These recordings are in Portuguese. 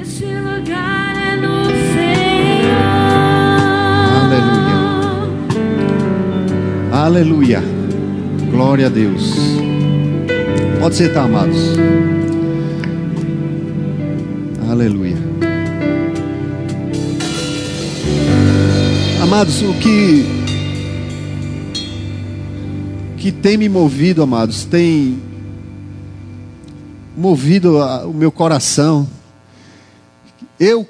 Esse lugar é no Senhor. Aleluia. Aleluia. Glória a Deus. Pode sentar, amados. Aleluia. Amados, o que que tem me movido, amados, tem movido o meu coração. Eu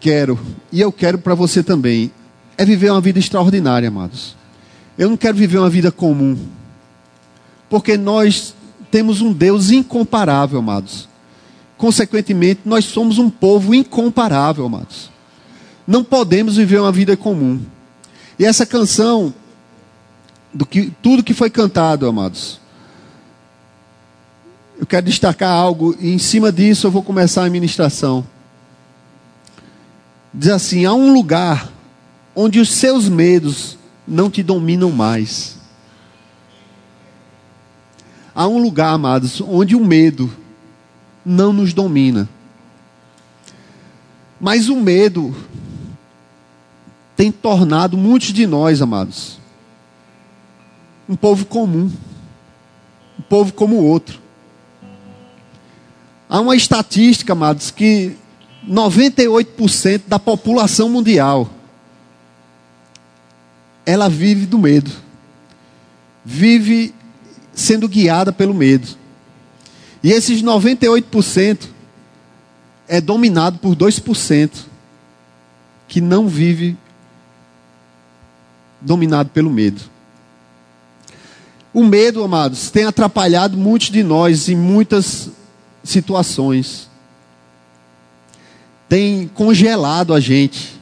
quero e eu quero para você também é viver uma vida extraordinária, amados. Eu não quero viver uma vida comum. Porque nós temos um Deus incomparável, amados. Consequentemente, nós somos um povo incomparável, amados. Não podemos viver uma vida comum. E essa canção, do que, tudo que foi cantado, amados, eu quero destacar algo, e em cima disso eu vou começar a ministração. Diz assim: há um lugar onde os seus medos não te dominam mais. Há um lugar, amados, onde o medo não nos domina. Mas o medo tem tornado muitos de nós, amados, um povo comum, um povo como o outro. Há uma estatística, amados, que 98% da população mundial ela vive do medo. Vive sendo guiada pelo medo. E esses 98% é dominado por 2% que não vive dominado pelo medo. O medo, amados, tem atrapalhado muitos de nós em muitas situações. Tem congelado a gente.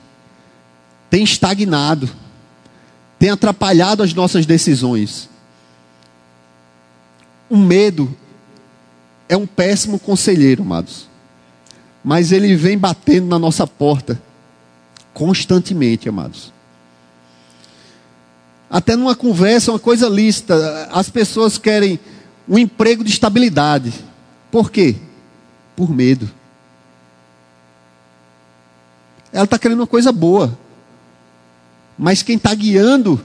Tem estagnado. Tem atrapalhado as nossas decisões. O medo é um péssimo conselheiro, amados. Mas ele vem batendo na nossa porta constantemente, amados. Até numa conversa, uma coisa lícita, as pessoas querem um emprego de estabilidade. Por quê? Por medo. Ela está querendo uma coisa boa. Mas quem está guiando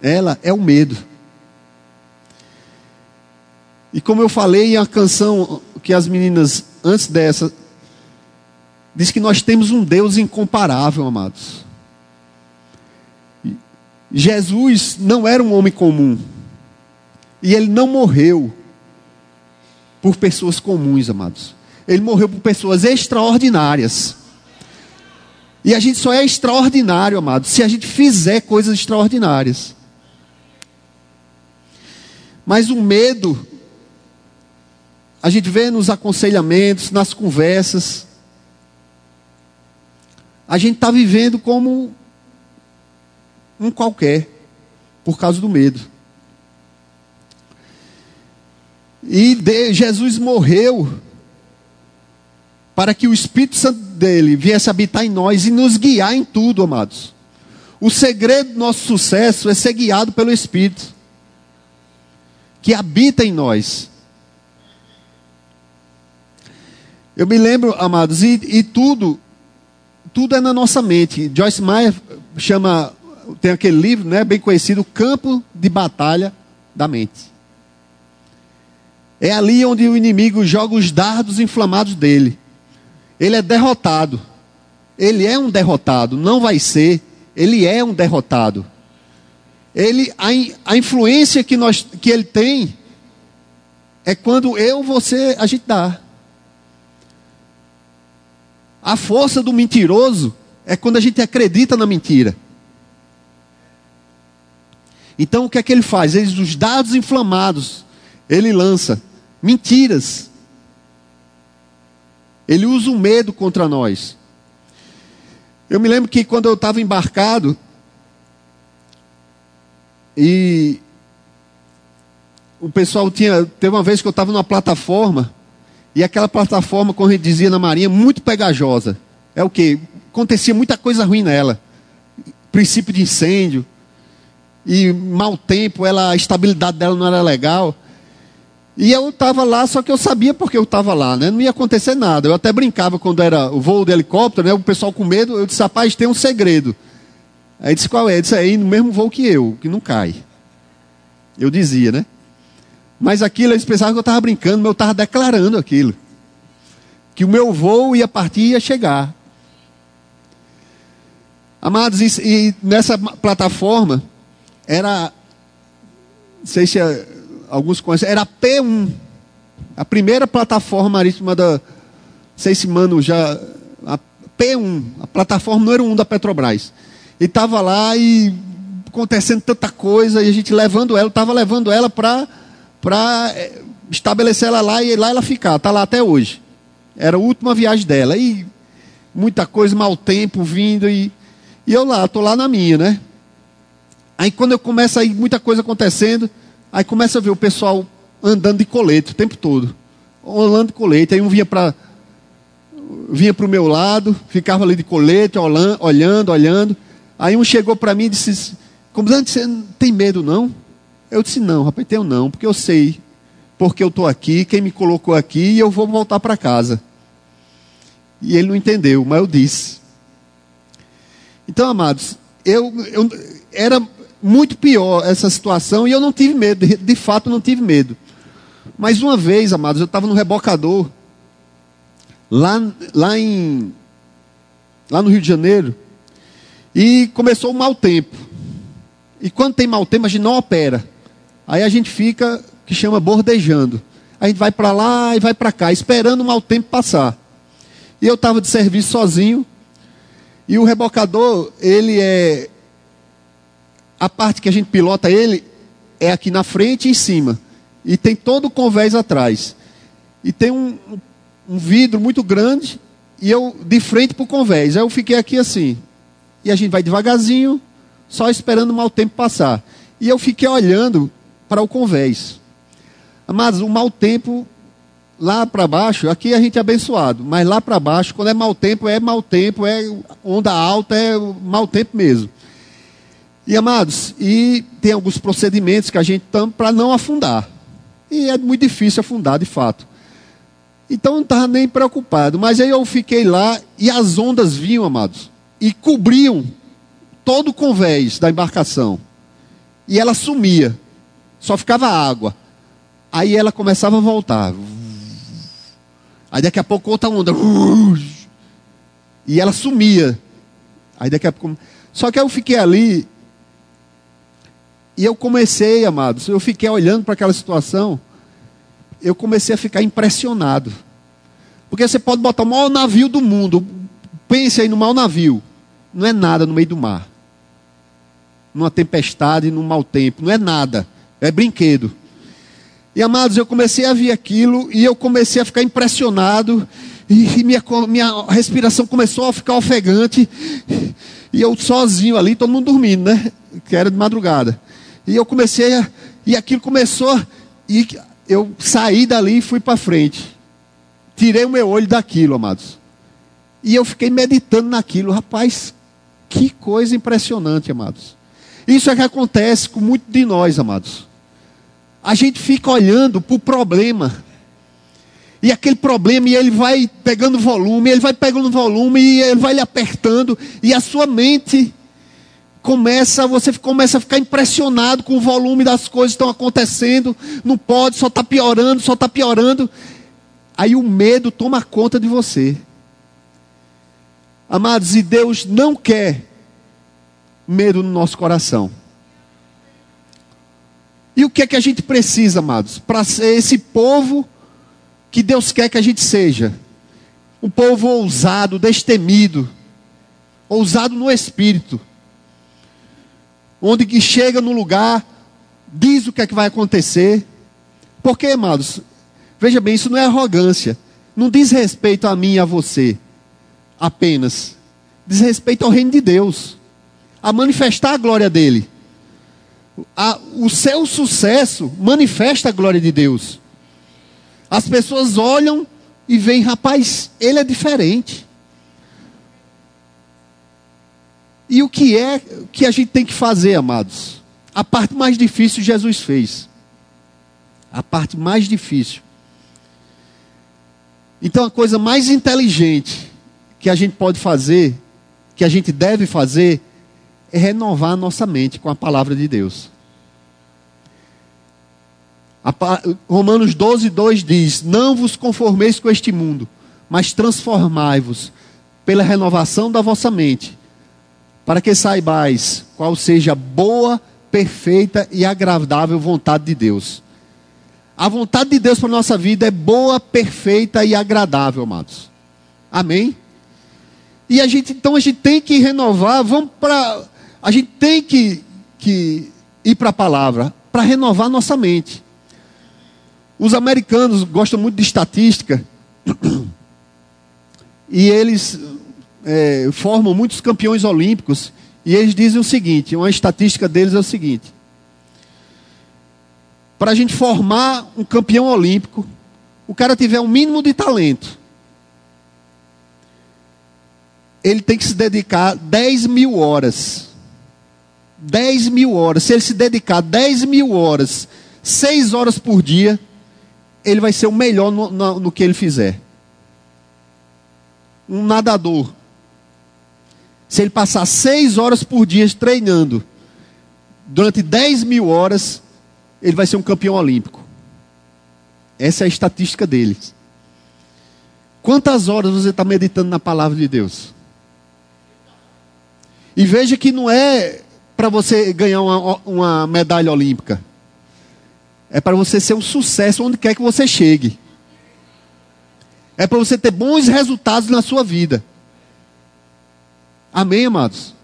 ela é o medo. E como eu falei, a canção que as meninas, antes dessa, diz que nós temos um Deus incomparável, amados. Jesus não era um homem comum. E ele não morreu por pessoas comuns, amados. Ele morreu por pessoas extraordinárias. E a gente só é extraordinário, amados, se a gente fizer coisas extraordinárias. Mas o medo, a gente vê nos aconselhamentos, nas conversas, a gente está vivendo como um qualquer, por causa do medo. E de, Jesus morreu para que o Espírito Santo dele viesse habitar em nós e nos guiar em tudo, amados. O segredo do nosso sucesso é ser guiado pelo Espírito, que habita em nós. Eu me lembro, amados, e, e tudo, tudo é na nossa mente. Joyce Meyer chama, tem aquele livro, né, bem conhecido, Campo de Batalha da Mente. É ali onde o inimigo joga os dardos inflamados dele. Ele é derrotado. Ele é um derrotado, não vai ser. Ele é um derrotado. Ele, a, a influência que, nós, que ele tem é quando eu, você, a gente dá. A força do mentiroso é quando a gente acredita na mentira. Então o que é que ele faz? Ele, os dados inflamados, ele lança mentiras. Ele usa o medo contra nós. Eu me lembro que quando eu estava embarcado, e o pessoal tinha. Teve uma vez que eu estava numa plataforma, e aquela plataforma, como a gente dizia na Marinha, muito pegajosa. É o que? Acontecia muita coisa ruim nela. Princípio de incêndio. E mau tempo, ela, a estabilidade dela não era legal. E eu estava lá, só que eu sabia porque eu estava lá, né? Não ia acontecer nada. Eu até brincava quando era o voo de helicóptero, né? O pessoal com medo, eu disse, rapaz, tem um segredo. Aí disse, qual é? Ele disse, é no mesmo voo que eu, que não cai. Eu dizia, né? Mas aquilo, eles pensavam que eu estava brincando, mas eu estava declarando aquilo. Que o meu voo ia partir e ia chegar. Amados, e, e nessa plataforma, era, não sei se é, alguns conhecem, era a P1. A primeira plataforma marítima da, não sei se mano já, a P1, a plataforma número 1 da Petrobras. E estava lá e acontecendo tanta coisa, e a gente levando ela, estava levando ela para é, estabelecer ela lá e lá ela ficar, está lá até hoje. Era a última viagem dela. E muita coisa, mau tempo vindo, e, e eu lá, estou lá na minha, né? Aí quando eu começo aí, muita coisa acontecendo, Aí começa a ver o pessoal andando de colete o tempo todo. Andando de colete. Aí um vinha para vinha para o meu lado, ficava ali de colete, olhando, olhando. Aí um chegou para mim e disse: Comandante, você tem medo não? Eu disse: Não, rapaz, tenho não, porque eu sei porque eu estou aqui, quem me colocou aqui e eu vou voltar para casa. E ele não entendeu, mas eu disse. Então, amados, eu, eu era muito pior essa situação e eu não tive medo, de, fato não tive medo. Mas uma vez, amados, eu estava no rebocador, lá, lá, em, lá no Rio de Janeiro, e começou o mau tempo. E quando tem mau tempo, a gente não opera. Aí a gente fica, que chama bordejando. A gente vai para lá e vai para cá, esperando o mau tempo passar. E eu estava de serviço sozinho, e o rebocador, ele é a parte que a gente pilota ele é aqui na frente e em cima. E tem todo o convés atrás. E tem um, um vidro muito grande e eu de frente para o convés. Aí eu fiquei aqui assim. E a gente vai devagarzinho, só esperando o mau tempo passar. E eu fiquei olhando para o convés. Mas o mau tempo lá para baixo, aqui a gente é abençoado, mas lá para baixo, quando é mau tempo, é mau tempo, é onda alta, é mau tempo mesmo. E amados, e tem alguns procedimentos que a gente tem para não afundar. E é muito difícil afundar, de fato. Então não estava nem preocupado. Mas aí eu fiquei lá e as ondas vinham, amados, e cobriam todo o convés da embarcação. E ela sumia. Só ficava água. Aí ela começava a voltar. Aí daqui a pouco outra onda. E ela sumia. Aí daqui a pouco. Só que eu fiquei ali e eu comecei, amados, eu fiquei olhando para aquela situação, eu comecei a ficar impressionado. Porque você pode botar o maior navio do mundo, pense aí no maior navio, não é nada no meio do mar. Numa tempestade, num mau tempo, não é nada, é brinquedo. E amados, eu comecei a ver aquilo e eu comecei a ficar impressionado. E minha, minha respiração começou a ficar ofegante. E eu sozinho ali, todo mundo dormindo, né? Que era de madrugada. E eu comecei a. E aquilo começou. E eu saí dali e fui para frente. Tirei o meu olho daquilo, amados. E eu fiquei meditando naquilo. Rapaz, que coisa impressionante, amados. Isso é que acontece com muitos de nós, amados. A gente fica olhando para o problema. E aquele problema, e ele vai pegando volume, ele vai pegando volume, e ele vai lhe apertando, e a sua mente começa, você começa a ficar impressionado com o volume das coisas que estão acontecendo, não pode, só está piorando, só está piorando. Aí o medo toma conta de você. Amados, e Deus não quer medo no nosso coração. E o que é que a gente precisa, amados? Para ser esse povo que Deus quer que a gente seja. Um povo ousado, destemido, ousado no espírito onde que chega no lugar, diz o que é que vai acontecer. Porque, amados, veja bem, isso não é arrogância. Não diz respeito a mim e a você apenas. Diz respeito ao reino de Deus. A manifestar a glória dele. A, o seu sucesso manifesta a glória de Deus. As pessoas olham e veem, rapaz, ele é diferente. E o que é que a gente tem que fazer, amados? A parte mais difícil Jesus fez. A parte mais difícil. Então a coisa mais inteligente que a gente pode fazer, que a gente deve fazer, é renovar a nossa mente com a palavra de Deus. Romanos 12, 2 diz: Não vos conformeis com este mundo, mas transformai-vos pela renovação da vossa mente, para que saibais qual seja a boa, perfeita e agradável vontade de Deus. A vontade de Deus para a nossa vida é boa, perfeita e agradável, amados. Amém? E a gente, então a gente tem que renovar, vamos para. A gente tem que, que ir para a palavra, para renovar nossa mente. Os americanos gostam muito de estatística. E eles é, formam muitos campeões olímpicos. E eles dizem o seguinte: uma estatística deles é o seguinte. Para a gente formar um campeão olímpico, o cara tiver um mínimo de talento. Ele tem que se dedicar 10 mil horas. 10 mil horas. Se ele se dedicar 10 mil horas, 6 horas por dia, ele vai ser o melhor no, no, no que ele fizer. Um nadador. Se ele passar seis horas por dia treinando, durante 10 mil horas, ele vai ser um campeão olímpico. Essa é a estatística deles. Quantas horas você está meditando na palavra de Deus? E veja que não é para você ganhar uma, uma medalha olímpica. É para você ser um sucesso onde quer que você chegue. É para você ter bons resultados na sua vida. Amém, amados?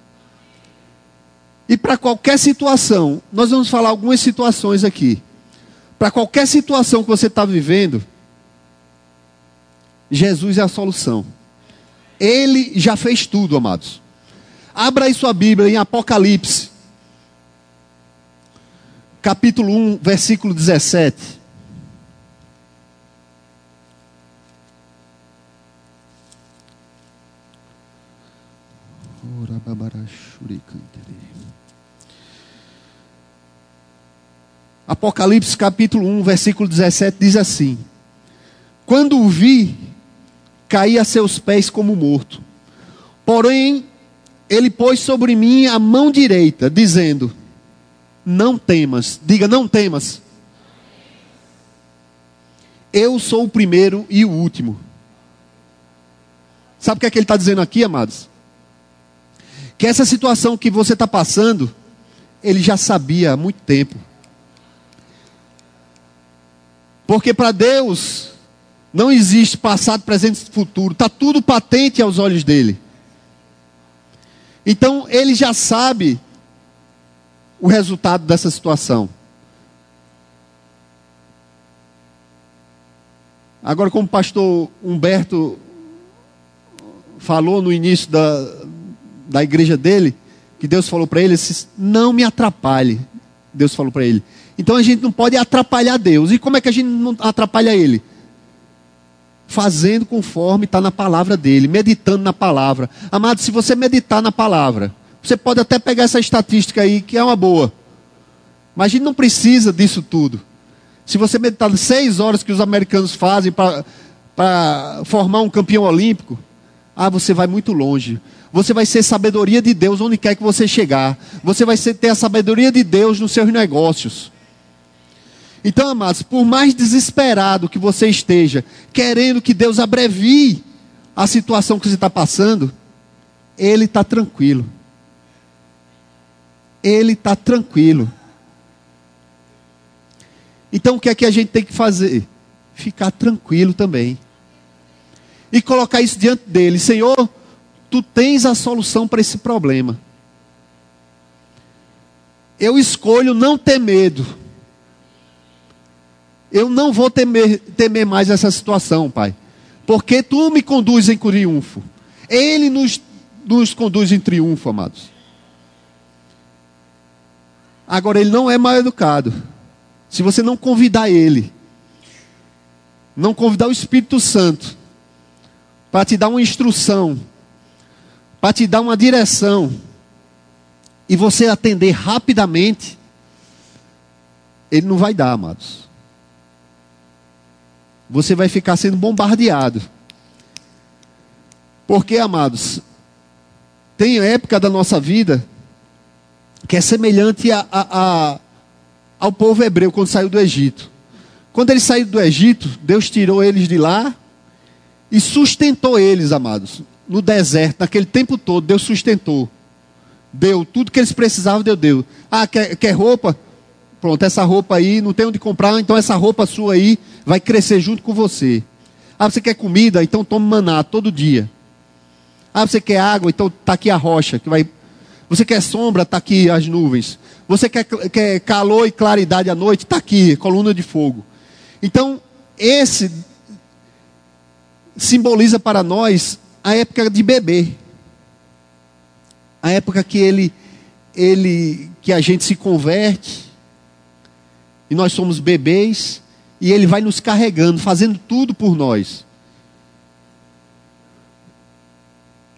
E para qualquer situação, nós vamos falar algumas situações aqui. Para qualquer situação que você está vivendo, Jesus é a solução. Ele já fez tudo, amados. Abra aí sua Bíblia em Apocalipse capítulo 1, versículo 17. Apocalipse capítulo 1, versículo 17 diz assim: Quando o vi, caí a seus pés como morto. Porém, ele pôs sobre mim a mão direita, dizendo: não temas. Diga, não temas. Eu sou o primeiro e o último. Sabe o que é que ele está dizendo aqui, amados? Que essa situação que você está passando, ele já sabia há muito tempo. Porque para Deus não existe passado, presente e futuro. Está tudo patente aos olhos dele. Então ele já sabe o resultado dessa situação. Agora, como o pastor Humberto falou no início da, da igreja dele, que Deus falou para ele, não me atrapalhe. Deus falou para ele. Então a gente não pode atrapalhar Deus. E como é que a gente não atrapalha Ele? Fazendo conforme está na palavra dele, meditando na palavra. Amado, se você meditar na palavra, você pode até pegar essa estatística aí, que é uma boa. Mas a gente não precisa disso tudo. Se você meditar seis horas que os americanos fazem para formar um campeão olímpico, ah, você vai muito longe. Você vai ser sabedoria de Deus onde quer que você chegar. Você vai ter a sabedoria de Deus nos seus negócios. Então, amados, por mais desesperado que você esteja, querendo que Deus abrevie a situação que você está passando, Ele está tranquilo ele está tranquilo. Então o que é que a gente tem que fazer? Ficar tranquilo também. E colocar isso diante dele: Senhor, tu tens a solução para esse problema. Eu escolho não ter medo. Eu não vou temer, temer mais essa situação, Pai. Porque tu me conduz em triunfo. Ele nos, nos conduz em triunfo, amados. Agora, ele não é mal educado. Se você não convidar ele, não convidar o Espírito Santo para te dar uma instrução, para te dar uma direção, e você atender rapidamente, ele não vai dar, amados. você vai ficar sendo bombardeado. Porque, amados, tem época da nossa vida que é semelhante a, a, a, ao povo hebreu quando saiu do Egito. Quando eles saíram do Egito, Deus tirou eles de lá e sustentou eles, amados. No deserto, naquele tempo todo, Deus sustentou. Deu tudo que eles precisavam, Deus deu. Ah, quer, quer roupa? Pronto, essa roupa aí, não tem onde comprar, então essa roupa sua aí vai crescer junto com você. Ah, você quer comida? Então tome maná todo dia. Ah, você quer água? Então está aqui a rocha que vai. Você quer sombra? Está aqui as nuvens. Você quer, quer calor e claridade à noite? Está aqui, coluna de fogo. Então, esse simboliza para nós a época de beber. A época que ele, ele, que a gente se converte e nós somos bebês e ele vai nos carregando, fazendo tudo por nós.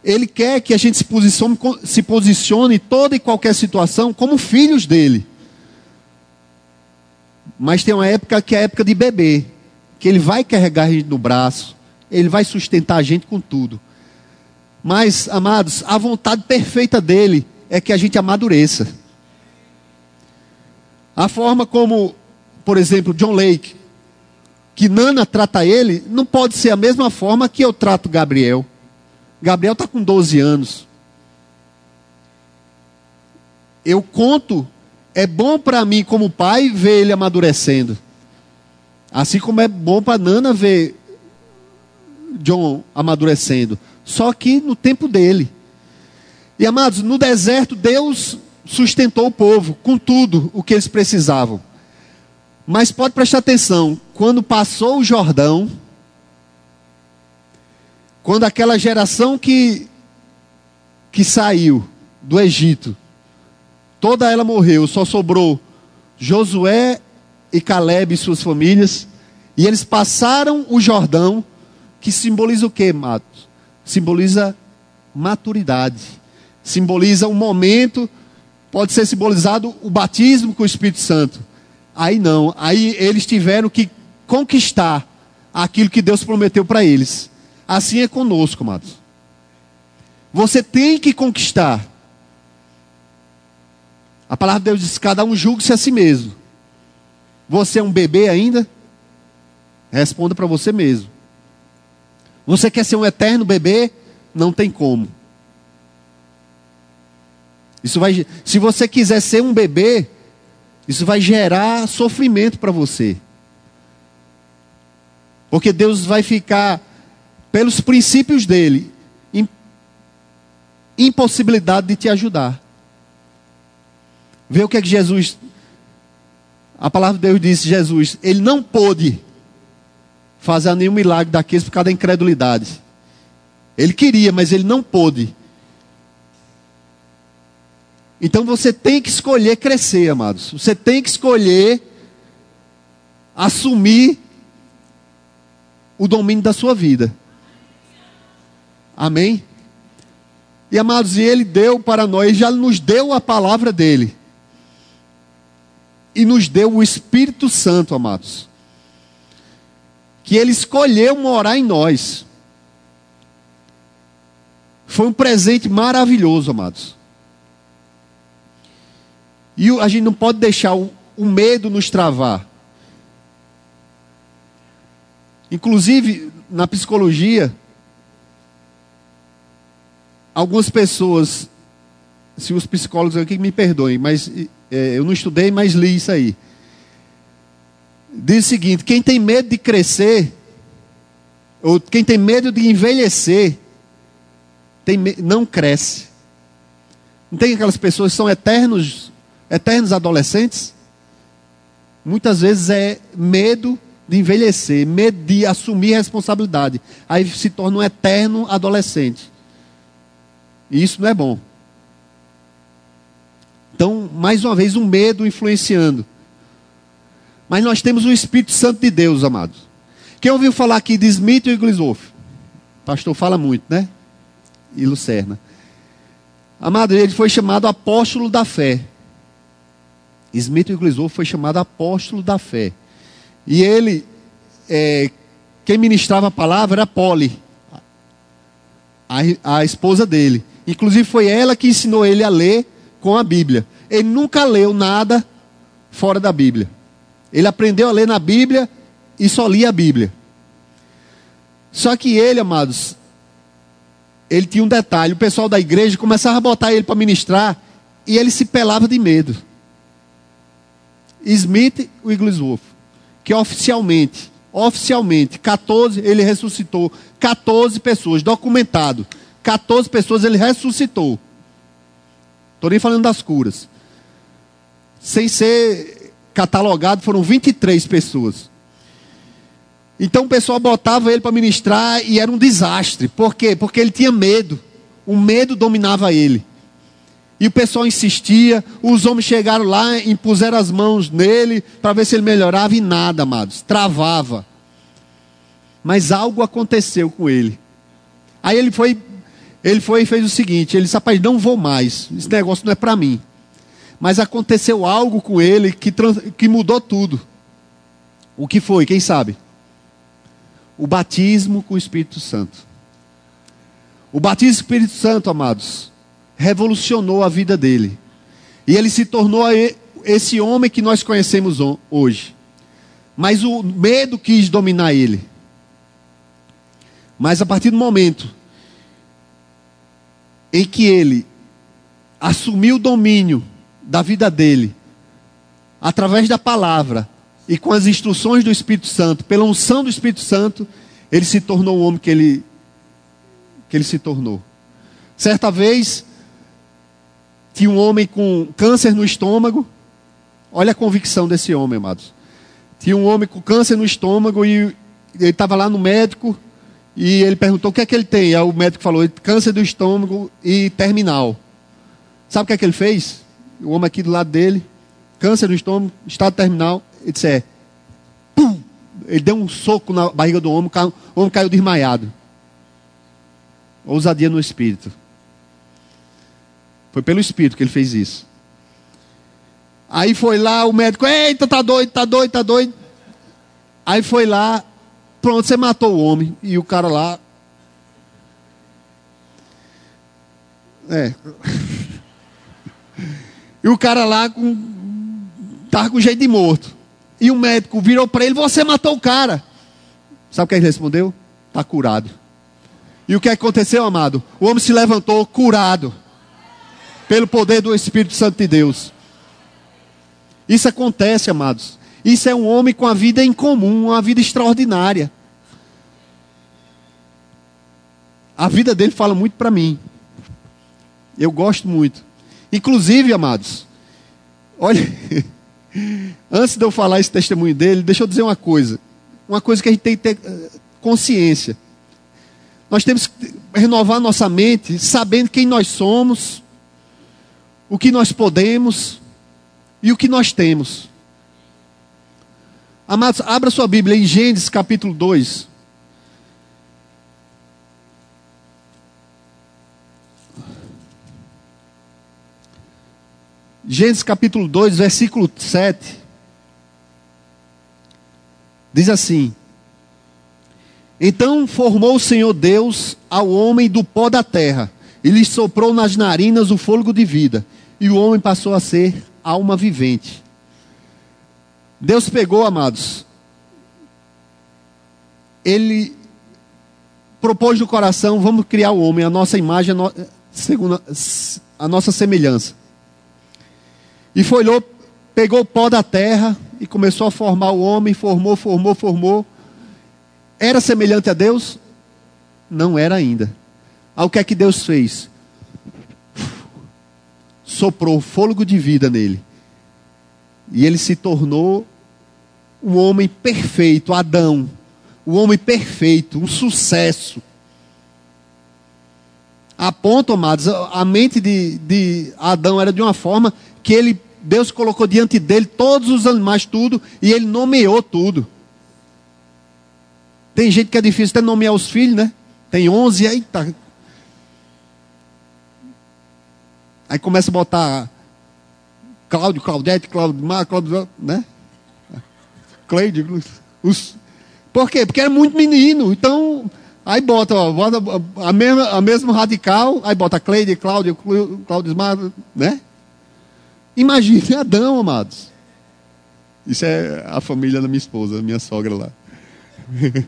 Ele quer que a gente se posicione, se posicione em toda e qualquer situação como filhos dele. Mas tem uma época que é a época de beber, que ele vai carregar a gente no braço, ele vai sustentar a gente com tudo. Mas, amados, a vontade perfeita dele é que a gente amadureça. A forma como, por exemplo, John Lake, que Nana trata ele, não pode ser a mesma forma que eu trato Gabriel. Gabriel está com 12 anos. Eu conto, é bom para mim como pai ver ele amadurecendo. Assim como é bom para Nana ver John amadurecendo. Só que no tempo dele. E amados, no deserto Deus sustentou o povo com tudo o que eles precisavam. Mas pode prestar atenção, quando passou o Jordão, quando aquela geração que, que saiu do Egito, toda ela morreu, só sobrou Josué e Caleb e suas famílias, e eles passaram o Jordão, que simboliza o que, Matos? Simboliza maturidade, simboliza um momento, pode ser simbolizado o batismo com o Espírito Santo. Aí não, aí eles tiveram que conquistar aquilo que Deus prometeu para eles. Assim é conosco, amados. Você tem que conquistar. A palavra de Deus diz: cada um julgue-se a si mesmo. Você é um bebê ainda? Responda para você mesmo. Você quer ser um eterno bebê? Não tem como. Isso vai, se você quiser ser um bebê, isso vai gerar sofrimento para você. Porque Deus vai ficar pelos princípios dele, impossibilidade de te ajudar. Vê o que é que Jesus, a palavra de Deus disse: Jesus, ele não pôde fazer nenhum milagre daqueles por causa da incredulidade. Ele queria, mas ele não pôde. Então você tem que escolher crescer, amados. Você tem que escolher assumir o domínio da sua vida. Amém? E amados, e Ele deu para nós, já nos deu a palavra dele. E nos deu o Espírito Santo, amados. Que Ele escolheu morar em nós. Foi um presente maravilhoso, amados. E a gente não pode deixar o, o medo nos travar. Inclusive, na psicologia, algumas pessoas, se os psicólogos aqui me perdoem, mas é, eu não estudei, mas li isso aí. Diz o seguinte: quem tem medo de crescer, ou quem tem medo de envelhecer, tem, não cresce. Não tem aquelas pessoas que são eternos, eternos adolescentes? Muitas vezes é medo de envelhecer, medo de assumir responsabilidade. Aí se torna um eterno adolescente. E isso não é bom. Então, mais uma vez, um medo influenciando. Mas nós temos o Espírito Santo de Deus, amados. Quem ouviu falar aqui de Smith e Glisoff? Pastor fala muito, né? E Lucerna. Amado, ele foi chamado apóstolo da fé. Smith e Glisoff foi chamado apóstolo da fé. E ele é, quem ministrava a palavra era Polly, a, a esposa dele. Inclusive foi ela que ensinou ele a ler com a Bíblia. Ele nunca leu nada fora da Bíblia. Ele aprendeu a ler na Bíblia e só lia a Bíblia. Só que ele, amados, ele tinha um detalhe: o pessoal da igreja começava a botar ele para ministrar e ele se pelava de medo. Smith Wigglesworth, que oficialmente, oficialmente, 14, ele ressuscitou 14 pessoas, documentado. 14 pessoas ele ressuscitou. Estou nem falando das curas. Sem ser catalogado, foram 23 pessoas. Então o pessoal botava ele para ministrar e era um desastre. Por quê? Porque ele tinha medo. O medo dominava ele. E o pessoal insistia, os homens chegaram lá, impuseram as mãos nele para ver se ele melhorava e nada, amados, travava. Mas algo aconteceu com ele. Aí ele foi, ele foi e fez o seguinte: ele disse, rapaz, não vou mais, esse negócio não é para mim. Mas aconteceu algo com ele que, que mudou tudo. O que foi? Quem sabe? O batismo com o Espírito Santo. O batismo com o Espírito Santo, amados, revolucionou a vida dele. E ele se tornou esse homem que nós conhecemos hoje. Mas o medo quis dominar ele. Mas a partir do momento em que ele assumiu o domínio da vida dele, através da palavra e com as instruções do Espírito Santo, pela unção do Espírito Santo, ele se tornou o homem que ele, que ele se tornou. Certa vez, tinha um homem com câncer no estômago. Olha a convicção desse homem, amados. Tinha um homem com câncer no estômago e ele estava lá no médico e ele perguntou o que é que ele tem. Aí o médico falou: câncer do estômago e terminal. Sabe o que é que ele fez? O homem aqui do lado dele, câncer no estômago, estado terminal. Ele disse: é, pum! Ele deu um soco na barriga do homem, o homem caiu desmaiado. Ousadia no espírito. Foi pelo Espírito que ele fez isso. Aí foi lá o médico, eita, tá doido, tá doido, tá doido. Aí foi lá, pronto, você matou o homem. E o cara lá. É. e o cara lá com. Tava com jeito de morto. E o médico virou para ele: Você matou o cara. Sabe o que ele respondeu? Está curado. E o que aconteceu, amado? O homem se levantou curado pelo poder do Espírito Santo de Deus. Isso acontece, amados. Isso é um homem com a vida em comum, uma vida extraordinária. A vida dele fala muito para mim. Eu gosto muito. Inclusive, amados, olha, antes de eu falar esse testemunho dele, deixa eu dizer uma coisa. Uma coisa que a gente tem que ter eh, consciência. Nós temos que renovar nossa mente sabendo quem nós somos o que nós podemos e o que nós temos. Amados, abra sua Bíblia em Gênesis capítulo 2. Gênesis capítulo 2, versículo 7. Diz assim: Então formou o Senhor Deus ao homem do pó da terra, e lhe soprou nas narinas o fôlego de vida e o homem passou a ser alma vivente. Deus pegou, amados, ele propôs no coração: vamos criar o homem, a nossa imagem, a, no, segundo a nossa semelhança. E foi lá, pegou o pó da terra e começou a formar o homem, formou, formou, formou. Era semelhante a Deus? Não era ainda. Ao que é que Deus fez? soprou fôlego de vida nele. E ele se tornou um homem perfeito, Adão. Um homem perfeito, um sucesso. A ponto, amados, a mente de, de Adão era de uma forma que ele, Deus colocou diante dele todos os animais, tudo, e ele nomeou tudo. Tem gente que é difícil até nomear os filhos, né? Tem 11, aí tá, Aí começa a botar Cláudio, Claudete, Cláudio Mar, Cláudio, né? Cleide, os Por quê? Porque era muito menino. Então, aí bota, ó, bota a mesma, a mesma radical, aí bota Cleide, Cláudio, Cláudio Smart, né? Imagine Adão, amados. Isso é a família da minha esposa, minha sogra lá.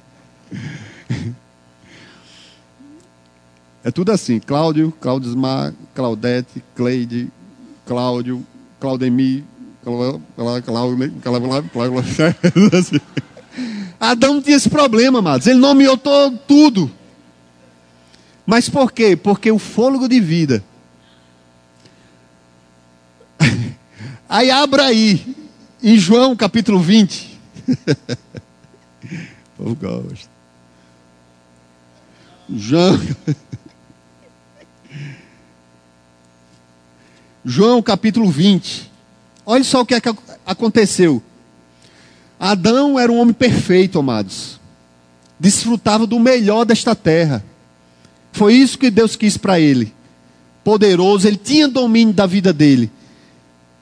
É tudo assim, Cláudio, Cláudio Smar, Claudete, Cleide, Cláudio, Claudemir. Adão não tinha esse problema, amados. Ele nomeou to- tudo. Mas por quê? Porque o fôlego de vida. Aí abra aí, em João capítulo 20. O povo gosta. João. João capítulo 20. Olha só o que, é que ac- aconteceu. Adão era um homem perfeito, amados. Desfrutava do melhor desta terra. Foi isso que Deus quis para ele. Poderoso, ele tinha domínio da vida dele.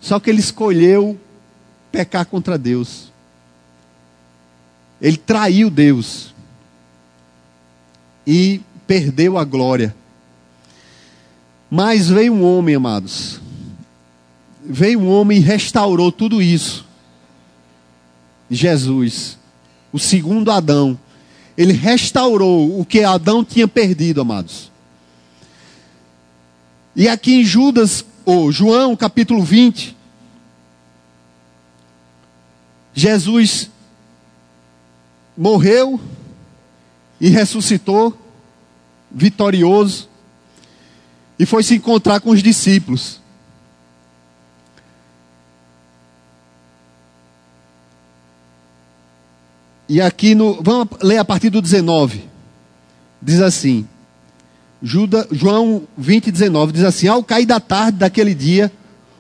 Só que ele escolheu pecar contra Deus. Ele traiu Deus. E perdeu a glória. Mas veio um homem, amados. Veio um homem e restaurou tudo isso. Jesus, o segundo Adão. Ele restaurou o que Adão tinha perdido, amados. E aqui em Judas, ou João, capítulo 20, Jesus morreu e ressuscitou, vitorioso, e foi se encontrar com os discípulos. E aqui no. Vamos ler a partir do 19. Diz assim. João 20, 19. Diz assim: Ao cair da tarde daquele dia,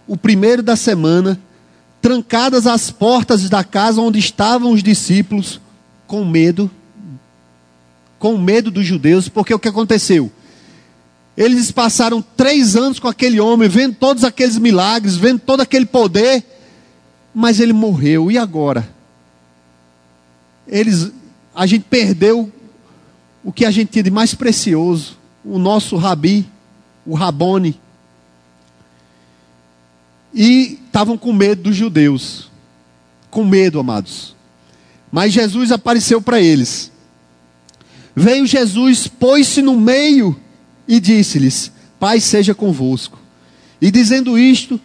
o primeiro da semana, trancadas as portas da casa onde estavam os discípulos, com medo, com medo dos judeus, porque o que aconteceu? Eles passaram três anos com aquele homem, vendo todos aqueles milagres, vendo todo aquele poder, mas ele morreu. E agora? Eles, a gente perdeu o que a gente tinha de mais precioso, o nosso rabi, o Rabone. E estavam com medo dos judeus. Com medo, amados. Mas Jesus apareceu para eles. Veio Jesus, pôs-se no meio e disse-lhes: Pai seja convosco. E dizendo isto,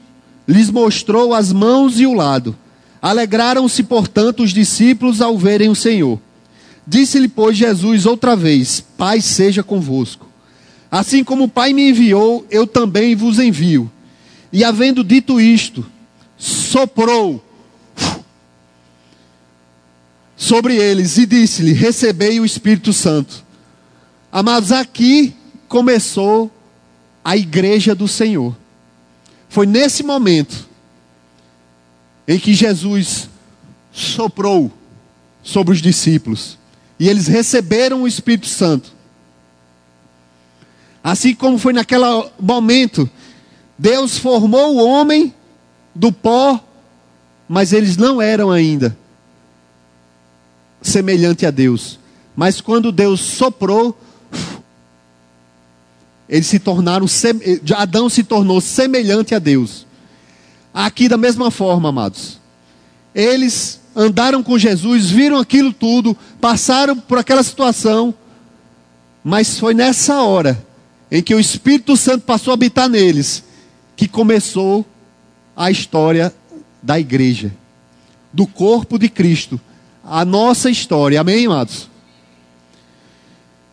lhes mostrou as mãos e o lado. Alegraram-se, portanto, os discípulos ao verem o Senhor. Disse-lhe, pois, Jesus outra vez: Pai seja convosco. Assim como o Pai me enviou, eu também vos envio. E havendo dito isto, soprou sobre eles e disse-lhe: Recebei o Espírito Santo. Amados, aqui começou a igreja do Senhor. Foi nesse momento em que Jesus soprou sobre os discípulos e eles receberam o Espírito Santo. Assim como foi naquele momento, Deus formou o homem do pó, mas eles não eram ainda semelhante a Deus. Mas quando Deus soprou, eles se tornaram, Adão se tornou semelhante a Deus. Aqui da mesma forma, amados. Eles andaram com Jesus, viram aquilo tudo, passaram por aquela situação, mas foi nessa hora em que o Espírito Santo passou a habitar neles que começou a história da igreja, do corpo de Cristo, a nossa história. Amém, amados?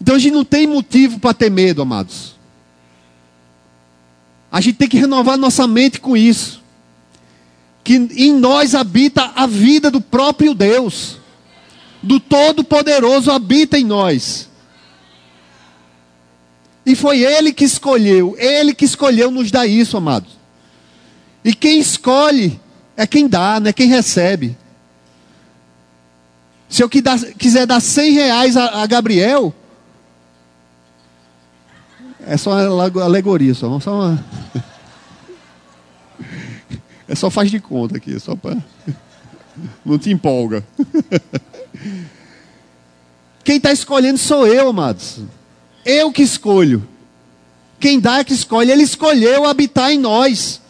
Então a gente não tem motivo para ter medo, amados. A gente tem que renovar nossa mente com isso. Que em nós habita a vida do próprio Deus. Do Todo-Poderoso habita em nós. E foi Ele que escolheu, Ele que escolheu nos dar isso, amados. E quem escolhe é quem dá, não é quem recebe. Se eu quiser dar 100 reais a, a Gabriel, é só uma alegoria, só, só uma. É só faz de conta aqui, só para. Não te empolga. Quem está escolhendo sou eu, amados. Eu que escolho. Quem dá é que escolhe. Ele escolheu habitar em nós.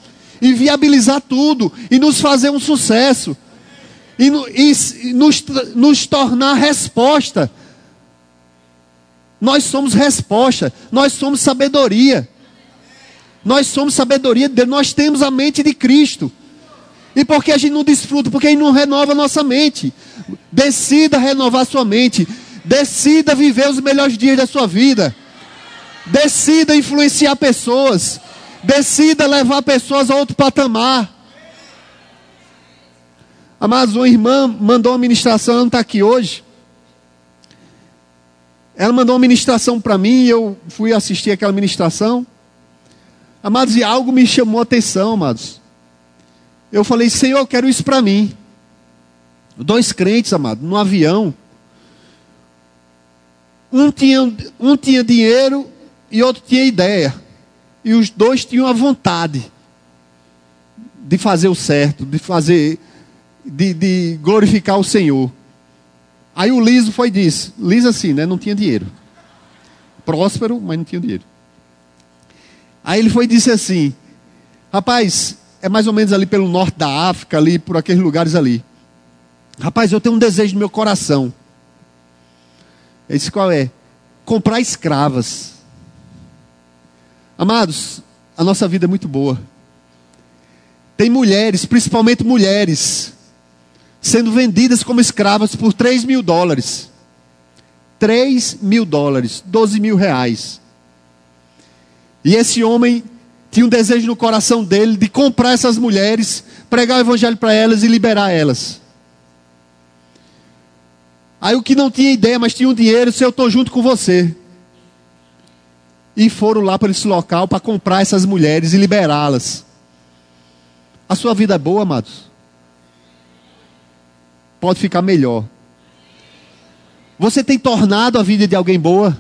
E viabilizar tudo. E nos fazer um sucesso. E, e nos, nos tornar resposta. Nós somos resposta. Nós somos sabedoria. Nós somos sabedoria de Deus. Nós temos a mente de Cristo. E por que a gente não desfruta? Porque a gente não renova a nossa mente. Decida renovar sua mente. Decida viver os melhores dias da sua vida. Decida influenciar pessoas. Decida levar pessoas a outro patamar. Amados, uma irmã mandou uma ministração, ela não está aqui hoje. Ela mandou uma ministração para mim e eu fui assistir aquela ministração. Amados, e algo me chamou a atenção, amados. Eu falei, Senhor, eu quero isso para mim. Dois crentes, amados, no avião. Um tinha, um tinha dinheiro e outro tinha ideia. E os dois tinham a vontade de fazer o certo, de fazer, de, de glorificar o Senhor. Aí o Liso foi disse, Liso assim, né? Não tinha dinheiro. Próspero, mas não tinha dinheiro. Aí ele foi e disse assim: Rapaz, é mais ou menos ali pelo norte da África, ali por aqueles lugares ali. Rapaz, eu tenho um desejo no meu coração. Ele disse: Qual é? Comprar escravas. Amados, a nossa vida é muito boa. Tem mulheres, principalmente mulheres, sendo vendidas como escravas por 3 mil dólares. 3 mil dólares, 12 mil reais. E esse homem tinha um desejo no coração dele de comprar essas mulheres, pregar o evangelho para elas e liberar elas. Aí o que não tinha ideia, mas tinha um dinheiro, se eu estou junto com você. E foram lá para esse local para comprar essas mulheres e liberá-las. A sua vida é boa, amados? Pode ficar melhor. Você tem tornado a vida de alguém boa?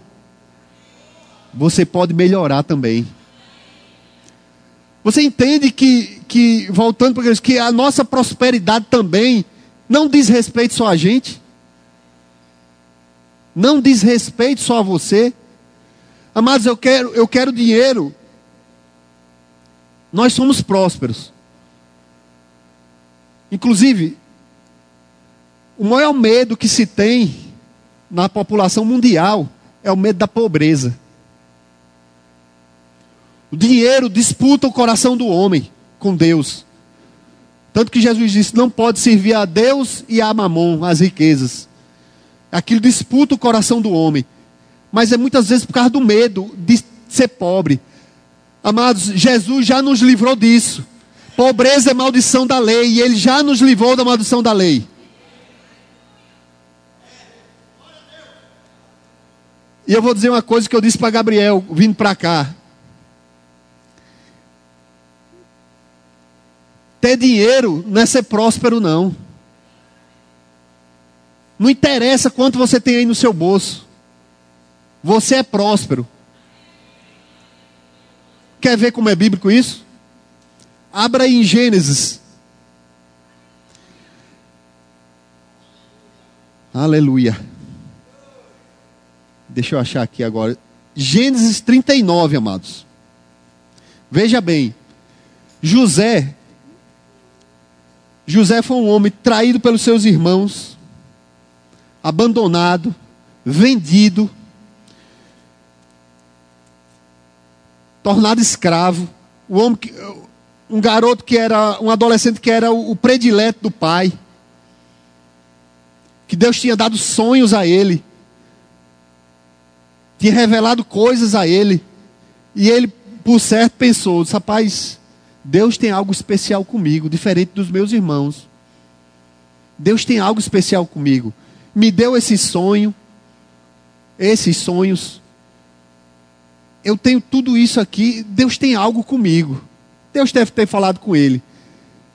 você pode melhorar também. Você entende que, que voltando para isso, que a nossa prosperidade também não diz respeito só a gente? Não diz respeito só a você? Amados, eu quero, eu quero dinheiro. Nós somos prósperos. Inclusive, o maior medo que se tem na população mundial é o medo da pobreza. O dinheiro disputa o coração do homem com Deus. Tanto que Jesus disse: não pode servir a Deus e a Mamon, as riquezas. Aquilo disputa o coração do homem. Mas é muitas vezes por causa do medo de ser pobre. Amados, Jesus já nos livrou disso. Pobreza é maldição da lei. E ele já nos livrou da maldição da lei. E eu vou dizer uma coisa que eu disse para Gabriel, vindo para cá. Ter dinheiro não é ser próspero, não. Não interessa quanto você tem aí no seu bolso. Você é próspero. Quer ver como é bíblico isso? Abra aí em Gênesis. Aleluia. Deixa eu achar aqui agora. Gênesis 39, amados. Veja bem. José José foi um homem traído pelos seus irmãos, abandonado, vendido, tornado escravo. Um, homem que, um garoto que era, um adolescente que era o, o predileto do pai. Que Deus tinha dado sonhos a ele. Tinha revelado coisas a ele. E ele, por certo, pensou: rapaz, Deus tem algo especial comigo, diferente dos meus irmãos. Deus tem algo especial comigo. Me deu esse sonho, esses sonhos. Eu tenho tudo isso aqui. Deus tem algo comigo. Deus deve ter falado com ele.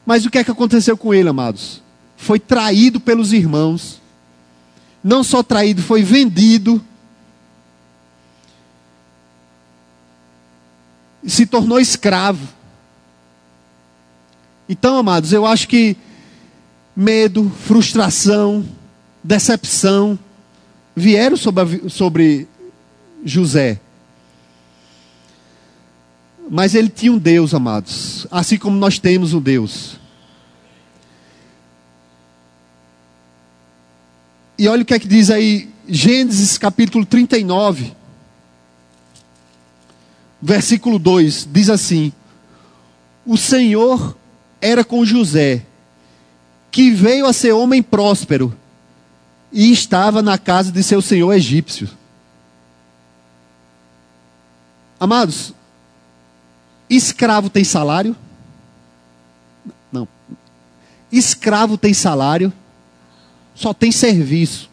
Mas o que é que aconteceu com ele, amados? Foi traído pelos irmãos. Não só traído, foi vendido. Se tornou escravo. Então, amados, eu acho que medo, frustração, decepção, vieram sobre, sobre José. Mas ele tinha um Deus, amados, assim como nós temos um Deus. E olha o que é que diz aí, Gênesis capítulo 39, versículo 2: diz assim: O Senhor era com José, que veio a ser homem próspero, e estava na casa de seu senhor egípcio. Amados, escravo tem salário? Não. Escravo tem salário? Só tem serviço.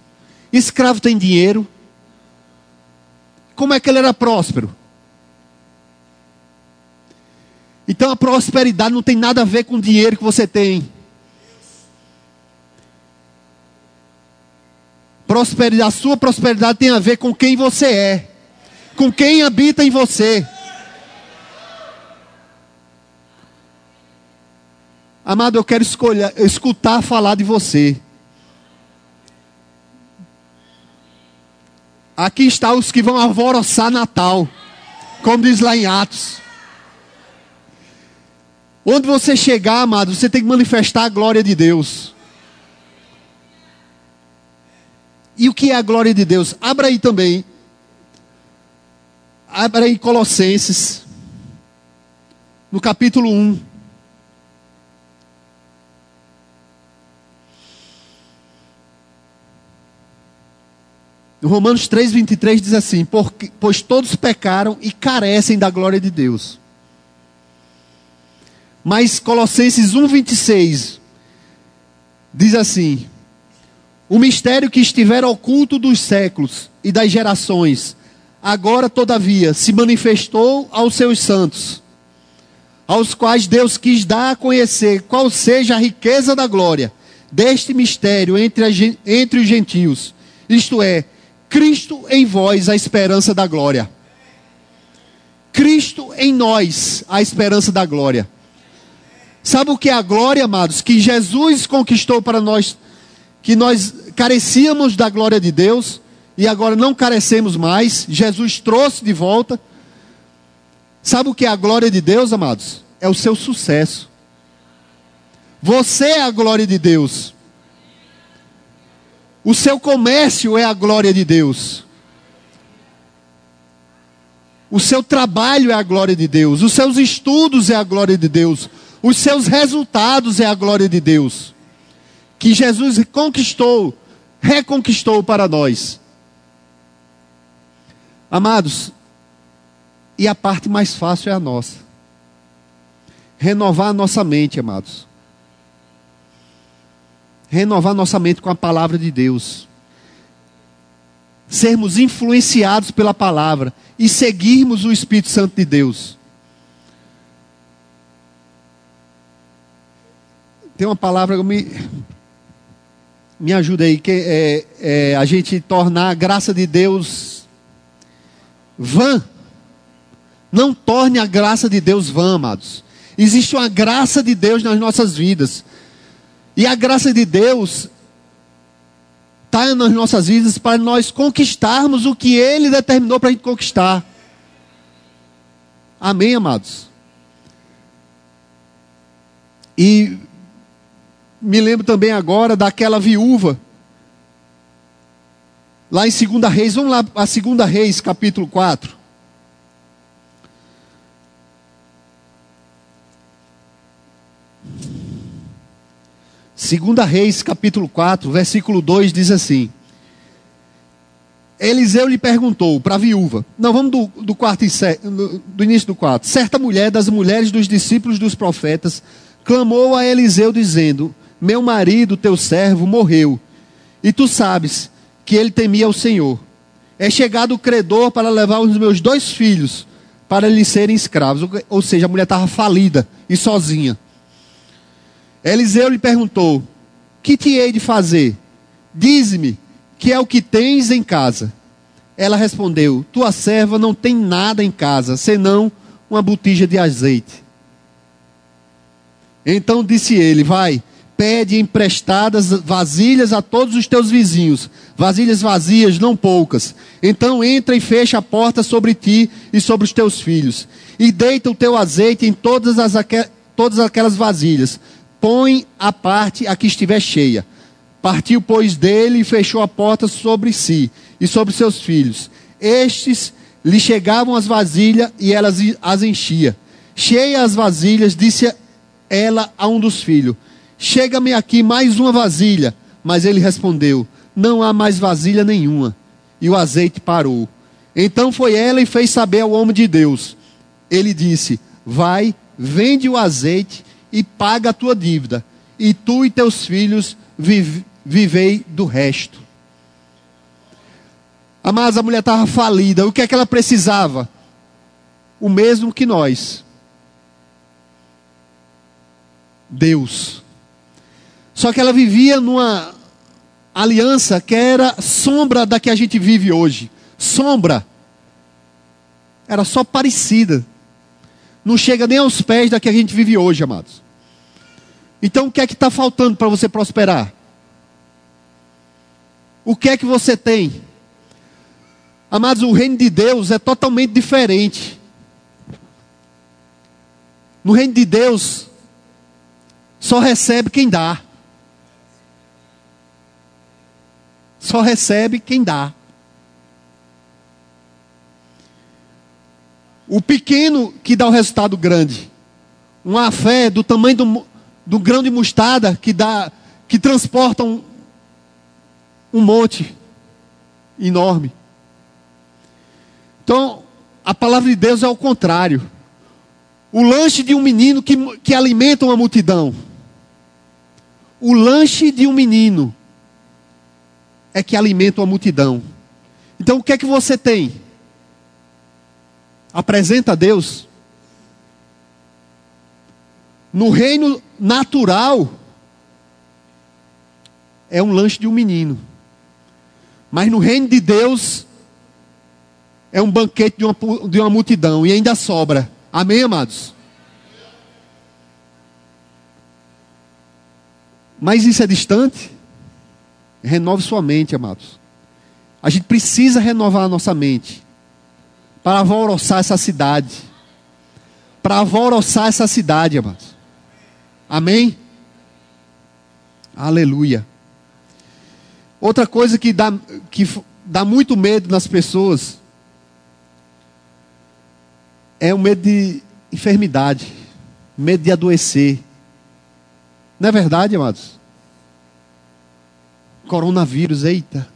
Escravo tem dinheiro? Como é que ele era próspero? Então a prosperidade não tem nada a ver com o dinheiro que você tem. Prosperidade, a sua prosperidade tem a ver com quem você é, com quem habita em você. Amado, eu quero escolher, escutar falar de você. Aqui está os que vão alvoroçar Natal, como diz lá em Atos. Onde você chegar, amado, você tem que manifestar a glória de Deus. E o que é a glória de Deus? Abra aí também. Abra aí Colossenses, no capítulo 1. Romanos 3, 23 diz assim: Porque, Pois todos pecaram e carecem da glória de Deus. Mas Colossenses 1, 26 diz assim: O mistério que estiver oculto dos séculos e das gerações, agora, todavia, se manifestou aos seus santos, aos quais Deus quis dar a conhecer qual seja a riqueza da glória deste mistério entre, a entre os gentios, isto é, Cristo em vós, a esperança da glória. Cristo em nós, a esperança da glória. Sabe o que é a glória, amados? Que Jesus conquistou para nós, que nós carecíamos da glória de Deus e agora não carecemos mais. Jesus trouxe de volta. Sabe o que é a glória de Deus, amados? É o seu sucesso. Você é a glória de Deus. O seu comércio é a glória de Deus. O seu trabalho é a glória de Deus. Os seus estudos é a glória de Deus. Os seus resultados é a glória de Deus. Que Jesus conquistou, reconquistou para nós. Amados, e a parte mais fácil é a nossa. Renovar a nossa mente, amados. Renovar nossa mente com a palavra de Deus. Sermos influenciados pela palavra e seguirmos o Espírito Santo de Deus. Tem uma palavra que me, me ajuda aí, que é, é a gente tornar a graça de Deus vã. Não torne a graça de Deus vã, amados. Existe uma graça de Deus nas nossas vidas. E a graça de Deus está nas nossas vidas para nós conquistarmos o que Ele determinou para a gente conquistar. Amém, amados? E me lembro também agora daquela viúva. Lá em 2 Reis, vamos lá a 2 Reis, capítulo 4. Segunda Reis, capítulo 4, versículo 2 diz assim: Eliseu lhe perguntou para a viúva, não, vamos do, do, quarto do, início do 4. Certa mulher das mulheres dos discípulos dos profetas clamou a Eliseu dizendo: Meu marido, teu servo, morreu, e tu sabes que ele temia o Senhor. É chegado o credor para levar os meus dois filhos para lhe serem escravos. Ou seja, a mulher estava falida e sozinha. Eliseu lhe perguntou: Que te hei de fazer? Dize-me, que é o que tens em casa? Ela respondeu: Tua serva não tem nada em casa, senão uma botija de azeite. Então disse ele: Vai, pede emprestadas vasilhas a todos os teus vizinhos, vasilhas vazias, não poucas. Então entra e fecha a porta sobre ti e sobre os teus filhos, e deita o teu azeite em todas, as, todas aquelas vasilhas. Põe a parte a que estiver cheia. Partiu, pois, dele e fechou a porta sobre si e sobre seus filhos. Estes lhe chegavam as vasilhas e elas as enchia. Cheia as vasilhas, disse ela a um dos filhos: Chega-me aqui mais uma vasilha. Mas ele respondeu: Não há mais vasilha nenhuma. E o azeite parou. Então foi ela e fez saber ao homem de Deus. Ele disse: Vai, vende o azeite e paga a tua dívida, e tu e teus filhos vive, vivei do resto. Amados, a mulher estava falida. O que é que ela precisava? O mesmo que nós. Deus. Só que ela vivia numa aliança que era sombra da que a gente vive hoje. Sombra. Era só parecida. Não chega nem aos pés da que a gente vive hoje, amados. Então o que é que está faltando para você prosperar? O que é que você tem? Amados, o reino de Deus é totalmente diferente. No reino de Deus, só recebe quem dá. Só recebe quem dá. O pequeno que dá o resultado grande. Uma fé do tamanho do, do grão de mostarda que dá, que transporta um, um monte enorme. Então, a palavra de Deus é o contrário. O lanche de um menino que, que alimenta uma multidão. O lanche de um menino é que alimenta uma multidão. Então o que é que você tem? Apresenta a Deus. No reino natural, é um lanche de um menino. Mas no reino de Deus, é um banquete de uma, de uma multidão e ainda sobra. Amém, amados? Mas isso é distante? Renove sua mente, amados. A gente precisa renovar a nossa mente para alvoroçar essa cidade. Para alvoroçar essa cidade, amados. Amém? Aleluia. Outra coisa que dá, que dá muito medo nas pessoas é o medo de enfermidade, medo de adoecer. Não é verdade, amados? Coronavírus, eita.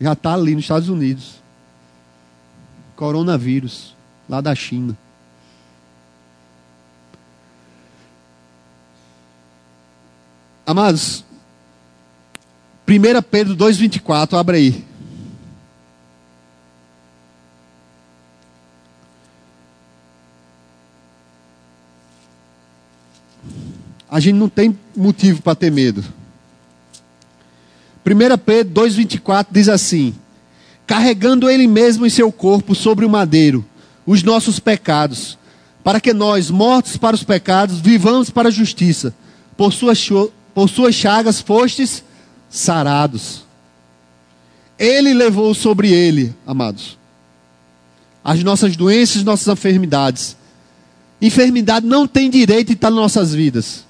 Já está ali nos Estados Unidos. Coronavírus, lá da China. Amados, 1 Pedro 2,24, abre aí. A gente não tem motivo para ter medo. 1 Pedro 2,24 diz assim: Carregando Ele mesmo em seu corpo sobre o madeiro os nossos pecados, para que nós, mortos para os pecados, vivamos para a justiça. Por suas, por suas chagas fostes sarados. Ele levou sobre ele, amados, as nossas doenças, nossas enfermidades. Enfermidade não tem direito de estar nas nossas vidas.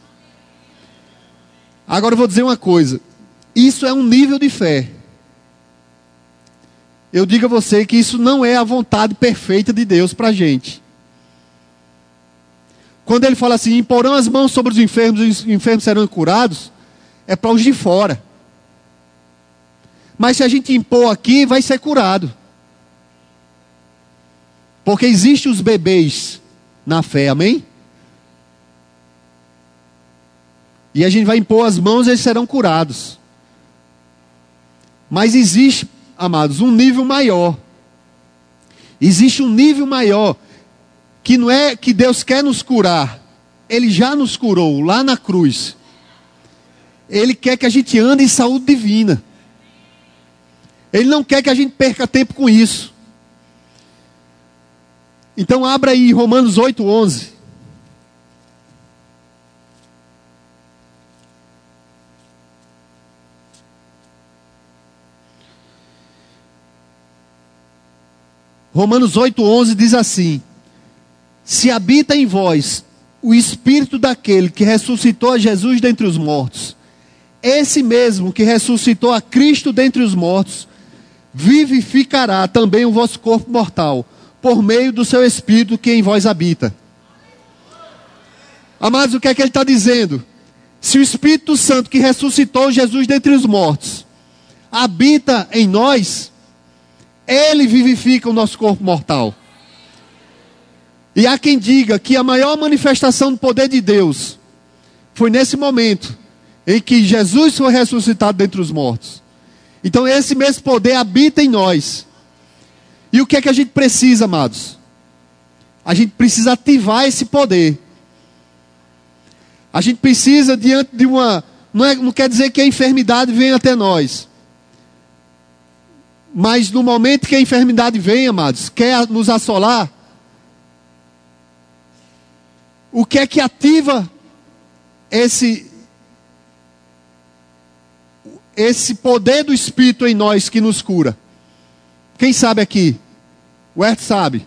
Agora eu vou dizer uma coisa. Isso é um nível de fé. Eu digo a você que isso não é a vontade perfeita de Deus para a gente. Quando ele fala assim, imporão as mãos sobre os enfermos e os enfermos serão curados, é para os de fora. Mas se a gente impor aqui, vai ser curado. Porque existem os bebês na fé, amém? E a gente vai impor as mãos e eles serão curados. Mas existe, amados, um nível maior. Existe um nível maior que não é que Deus quer nos curar. Ele já nos curou lá na cruz. Ele quer que a gente ande em saúde divina. Ele não quer que a gente perca tempo com isso. Então abra aí Romanos 8:11. Romanos 8,11 diz assim: Se habita em vós o espírito daquele que ressuscitou a Jesus dentre os mortos, esse mesmo que ressuscitou a Cristo dentre os mortos, vivificará também o vosso corpo mortal, por meio do seu espírito que em vós habita. Amados, o que é que ele está dizendo? Se o Espírito Santo que ressuscitou Jesus dentre os mortos habita em nós, ele vivifica o nosso corpo mortal. E há quem diga que a maior manifestação do poder de Deus foi nesse momento em que Jesus foi ressuscitado dentre os mortos. Então esse mesmo poder habita em nós. E o que é que a gente precisa, amados? A gente precisa ativar esse poder. A gente precisa diante de uma. Não, é, não quer dizer que a enfermidade venha até nós. Mas no momento que a enfermidade vem, amados, quer nos assolar, o que é que ativa esse esse poder do Espírito em nós que nos cura? Quem sabe aqui? O Ert sabe.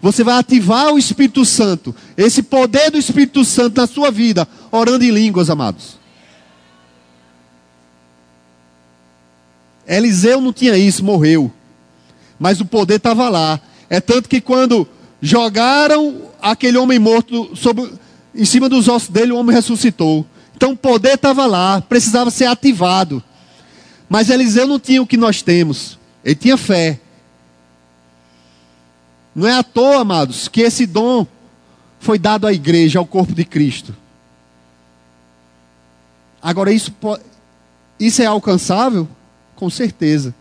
Você vai ativar o Espírito Santo, esse poder do Espírito Santo na sua vida, orando em línguas, amados. Eliseu não tinha isso, morreu. Mas o poder estava lá. É tanto que quando jogaram aquele homem morto sobre, em cima dos ossos dele, o homem ressuscitou. Então o poder estava lá, precisava ser ativado. Mas Eliseu não tinha o que nós temos. Ele tinha fé. Não é à toa, amados, que esse dom foi dado à igreja, ao corpo de Cristo. Agora, isso, isso é alcançável? Com certeza.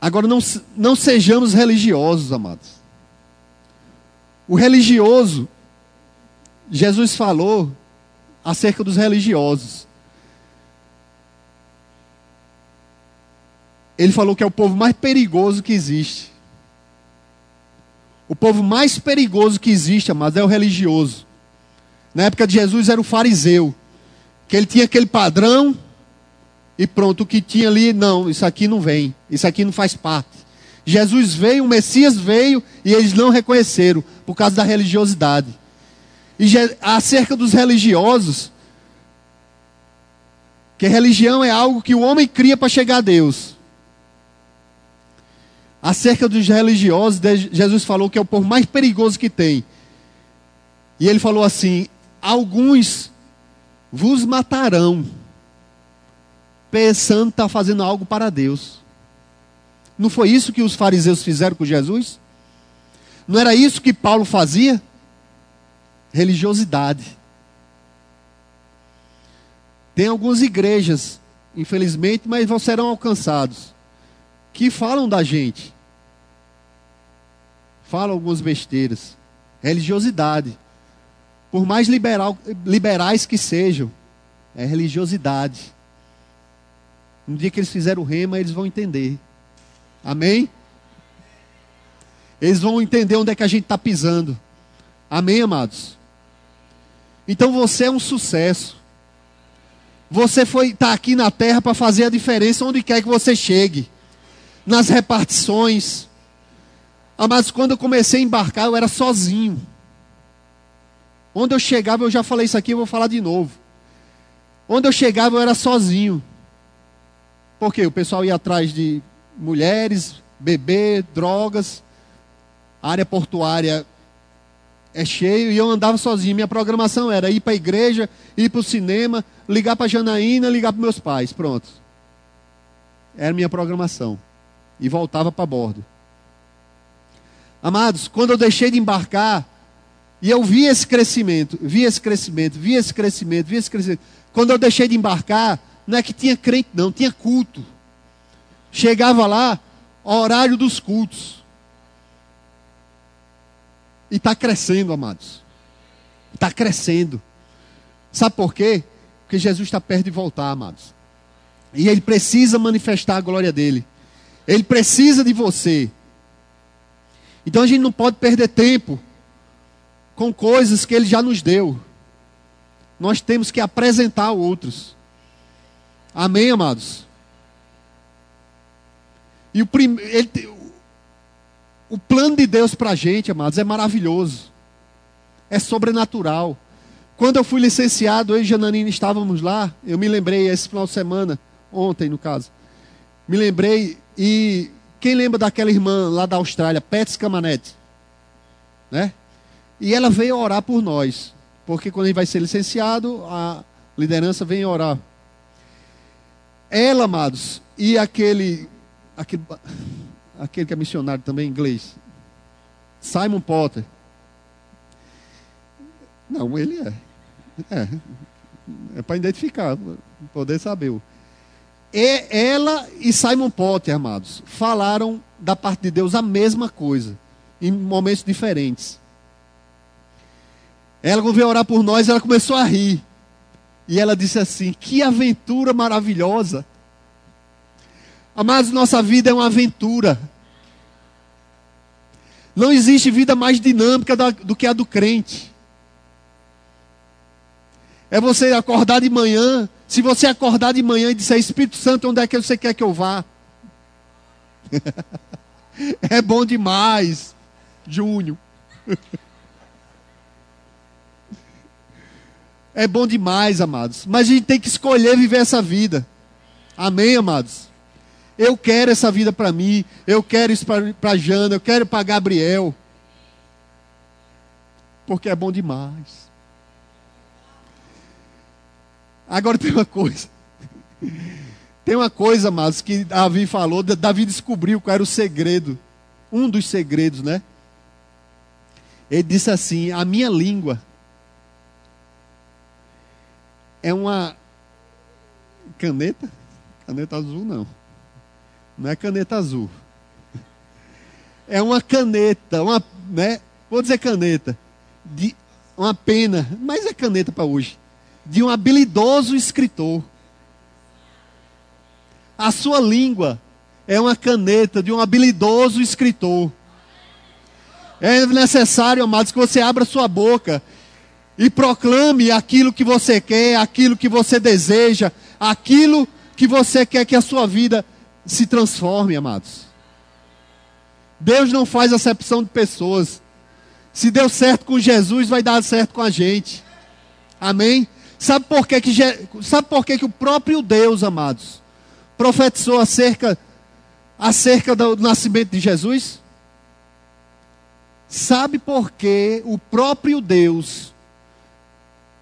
Agora, não, não sejamos religiosos, amados. O religioso, Jesus falou acerca dos religiosos. Ele falou que é o povo mais perigoso que existe. O povo mais perigoso que existe, amados, é o religioso. Na época de Jesus era o fariseu. Que ele tinha aquele padrão e pronto, o que tinha ali, não, isso aqui não vem, isso aqui não faz parte. Jesus veio, o Messias veio e eles não reconheceram por causa da religiosidade. E acerca dos religiosos, que religião é algo que o homem cria para chegar a Deus. Acerca dos religiosos, Jesus falou que é o povo mais perigoso que tem. E ele falou assim: alguns vos matarão, pensando estar tá fazendo algo para Deus. Não foi isso que os fariseus fizeram com Jesus? Não era isso que Paulo fazia? Religiosidade. Tem algumas igrejas, infelizmente, mas vão serão alcançados, que falam da gente. Falam algumas besteiras. Religiosidade. Por mais liberal, liberais que sejam, é religiosidade. No dia que eles fizeram o rema, eles vão entender. Amém? Eles vão entender onde é que a gente está pisando. Amém, amados? Então você é um sucesso. Você foi está aqui na terra para fazer a diferença onde quer que você chegue. Nas repartições. Amados, quando eu comecei a embarcar, eu era sozinho. Onde eu chegava, eu já falei isso aqui, eu vou falar de novo. Onde eu chegava, eu era sozinho. Porque o pessoal ia atrás de mulheres, bebê, drogas. Área portuária é cheio e eu andava sozinho. Minha programação era ir para a igreja, ir para o cinema, ligar para Janaína, ligar para meus pais. Pronto. Era minha programação. E voltava para bordo. Amados, quando eu deixei de embarcar, e eu vi esse crescimento, vi esse crescimento, vi esse crescimento, vi esse crescimento. Quando eu deixei de embarcar, não é que tinha crente, não, tinha culto. Chegava lá, horário dos cultos. E está crescendo, amados. Está crescendo. Sabe por quê? Porque Jesus está perto de voltar, amados. E ele precisa manifestar a glória dele. Ele precisa de você. Então a gente não pode perder tempo com coisas que ele já nos deu. nós temos que apresentar a outros. Amém, amados? E o, prim... Ele... o plano de Deus para a gente, amados, é maravilhoso. É sobrenatural. Quando eu fui licenciado, eu e Jananina estávamos lá, eu me lembrei, esse final de semana, ontem no caso, me lembrei, e quem lembra daquela irmã lá da Austrália, Pets Camanete? Né? E ela veio orar por nós, porque quando a gente vai ser licenciado, a liderança vem orar. Ela, amados, e aquele, aquele, aquele que é missionário também inglês, Simon Potter. Não, ele é. É, é para identificar, poder saber. E ela e Simon Potter, amados, falaram da parte de Deus a mesma coisa, em momentos diferentes. Ela, quando veio orar por nós, ela começou a rir. E ela disse assim: Que aventura maravilhosa. Amados, nossa vida é uma aventura. Não existe vida mais dinâmica do que a do crente. É você acordar de manhã. Se você acordar de manhã e disser, Espírito Santo, onde é que você quer que eu vá? é bom demais, Júnior. é bom demais, amados. Mas a gente tem que escolher viver essa vida. Amém, amados? Eu quero essa vida para mim. Eu quero isso para Jana. Eu quero para Gabriel. Porque é bom demais. Agora tem uma coisa. Tem uma coisa, mas que Davi falou, Davi descobriu qual era o segredo. Um dos segredos, né? Ele disse assim: A minha língua é uma caneta? Caneta azul, não. Não é caneta azul. É uma caneta, uma, né? Vou dizer caneta. De uma pena, mas é caneta para hoje de um habilidoso escritor. A sua língua é uma caneta de um habilidoso escritor. É necessário, amados, que você abra sua boca e proclame aquilo que você quer, aquilo que você deseja, aquilo que você quer que a sua vida se transforme, amados. Deus não faz acepção de pessoas. Se deu certo com Jesus, vai dar certo com a gente. Amém? Sabe por que, que, sabe por que, que o próprio Deus, amados, profetizou acerca, acerca do nascimento de Jesus? Sabe por que o próprio Deus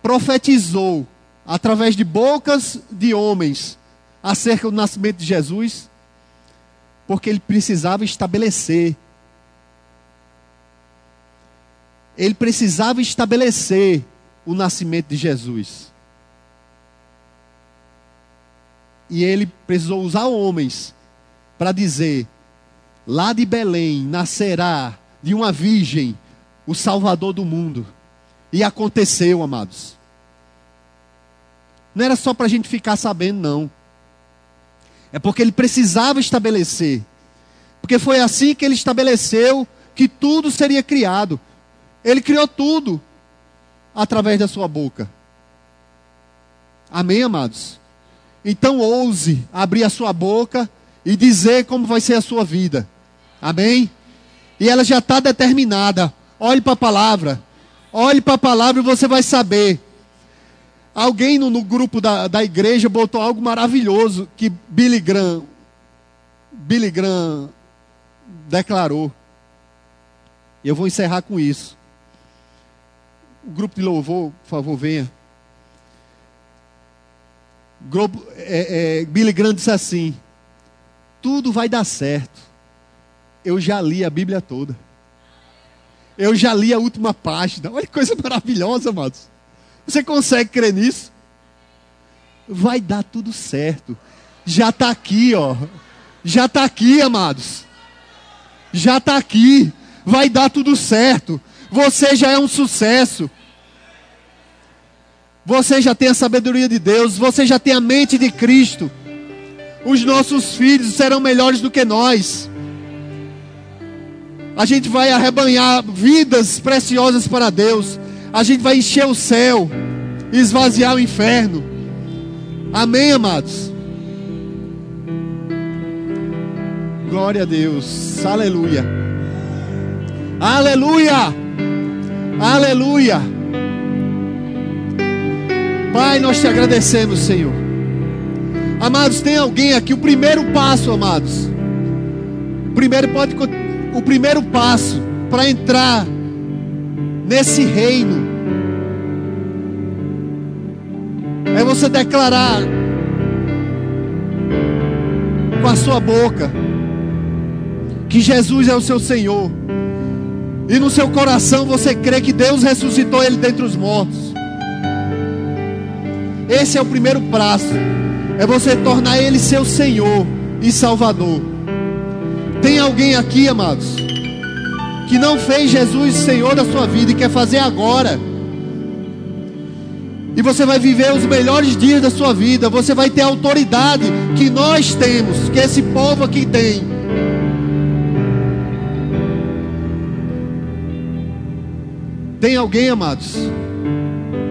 profetizou através de bocas de homens acerca do nascimento de Jesus? Porque ele precisava estabelecer. Ele precisava estabelecer o nascimento de Jesus. E ele precisou usar homens para dizer: lá de Belém nascerá de uma virgem o Salvador do mundo. E aconteceu, amados. Não era só para a gente ficar sabendo, não. É porque ele precisava estabelecer. Porque foi assim que ele estabeleceu que tudo seria criado. Ele criou tudo através da sua boca. Amém, amados? Então ouse abrir a sua boca e dizer como vai ser a sua vida. Amém? E ela já está determinada. Olhe para a palavra. Olhe para a palavra e você vai saber. Alguém no, no grupo da, da igreja botou algo maravilhoso que Billy Graham, Billy Graham declarou. Eu vou encerrar com isso. O grupo de louvor, por favor, venha. Grupo, é, é, Billy Graham disse assim: tudo vai dar certo. Eu já li a Bíblia toda. Eu já li a última página. Olha que coisa maravilhosa, amados. Você consegue crer nisso? Vai dar tudo certo. Já está aqui, ó. Já está aqui, amados. Já está aqui. Vai dar tudo certo. Você já é um sucesso. Você já tem a sabedoria de Deus, você já tem a mente de Cristo. Os nossos filhos serão melhores do que nós. A gente vai arrebanhar vidas preciosas para Deus. A gente vai encher o céu. esvaziar o inferno. Amém, amados? Glória a Deus. Aleluia. Aleluia. Aleluia. Pai, nós te agradecemos, Senhor. Amados, tem alguém aqui, o primeiro passo, amados. Primeiro pode o primeiro passo para entrar nesse reino é você declarar com a sua boca que Jesus é o seu Senhor. E no seu coração você crê que Deus ressuscitou ele dentre os mortos. Esse é o primeiro passo. É você tornar ele seu Senhor e Salvador. Tem alguém aqui, amados, que não fez Jesus Senhor da sua vida e quer fazer agora. E você vai viver os melhores dias da sua vida. Você vai ter a autoridade que nós temos, que esse povo aqui tem. Tem alguém, amados?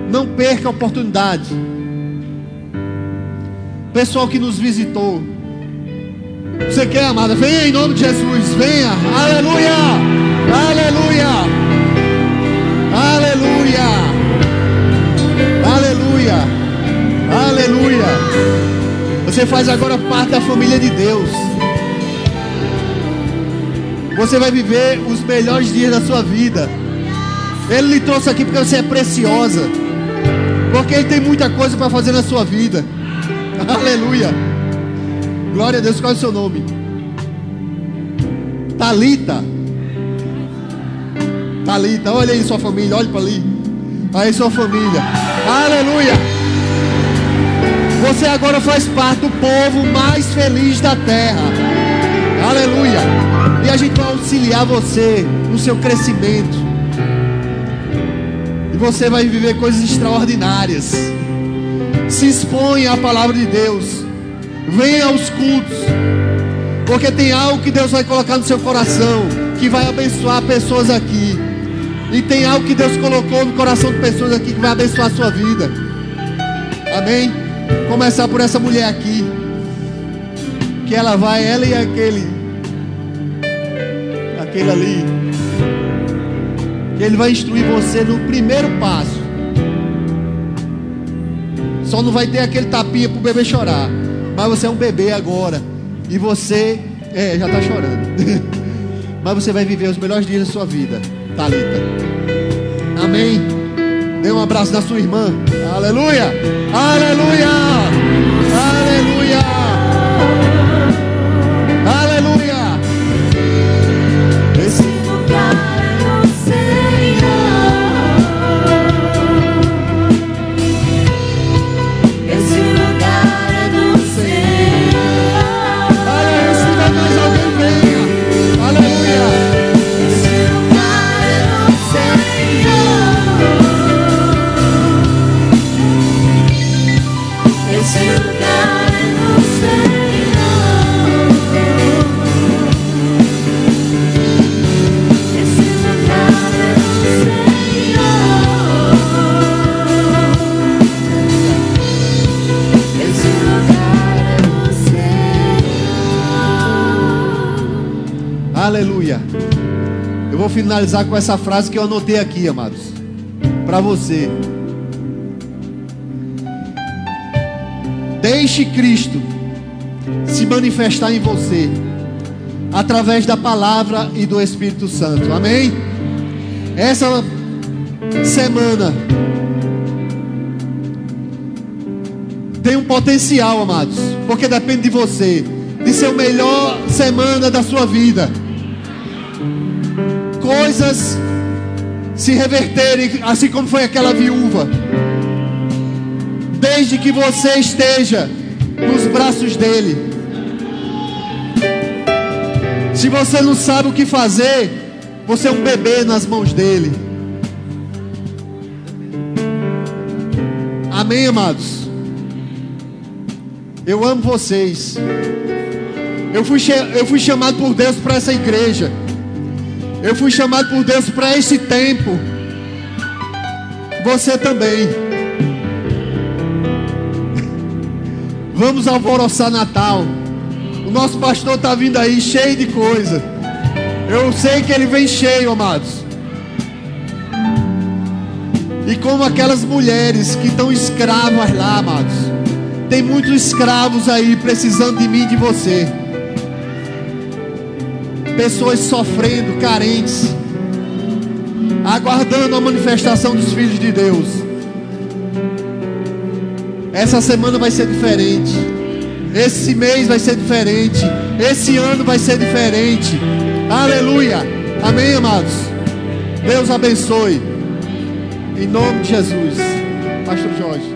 Não perca a oportunidade. Pessoal que nos visitou. Você quer, amada? Venha em nome de Jesus. Venha. Aleluia. Aleluia. Aleluia. Aleluia. Aleluia. Você faz agora parte da família de Deus. Você vai viver os melhores dias da sua vida. Ele lhe trouxe aqui porque você é preciosa. Porque Ele tem muita coisa para fazer na sua vida. Aleluia. Glória a Deus. Qual é o seu nome? Talita. Talita. Olha aí sua família. Olha para ali. Aí sua família. Aleluia. Você agora faz parte do povo mais feliz da terra. Aleluia. E a gente vai auxiliar você no seu crescimento você vai viver coisas extraordinárias. Se exponha à palavra de Deus. Venha aos cultos. Porque tem algo que Deus vai colocar no seu coração que vai abençoar pessoas aqui. E tem algo que Deus colocou no coração de pessoas aqui que vai abençoar a sua vida. Amém? Começar por essa mulher aqui. Que ela vai, ela e aquele. Aquele ali que Ele vai instruir você no primeiro passo. Só não vai ter aquele tapinha para o bebê chorar. Mas você é um bebê agora. E você. É, já está chorando. mas você vai viver os melhores dias da sua vida, Talita. Amém. Dê um abraço na sua irmã. Aleluia! Aleluia! Aleluia! Finalizar com essa frase que eu anotei aqui, amados. Para você. Deixe Cristo se manifestar em você através da palavra e do Espírito Santo. Amém? Essa semana tem um potencial, amados, porque depende de você, de ser a melhor semana da sua vida coisas se reverterem, assim como foi aquela viúva. Desde que você esteja nos braços dele. Se você não sabe o que fazer, você é um bebê nas mãos dele. Amém, amados? Eu amo vocês. Eu fui, eu fui chamado por Deus para essa igreja. Eu fui chamado por Deus para esse tempo. Você também. Vamos alvoroçar Natal. O nosso pastor está vindo aí cheio de coisa. Eu sei que ele vem cheio, amados. E como aquelas mulheres que estão escravas lá, amados. Tem muitos escravos aí precisando de mim e de você. Pessoas sofrendo, carentes, aguardando a manifestação dos filhos de Deus. Essa semana vai ser diferente. Esse mês vai ser diferente. Esse ano vai ser diferente. Aleluia. Amém, amados. Deus abençoe. Em nome de Jesus. Pastor Jorge.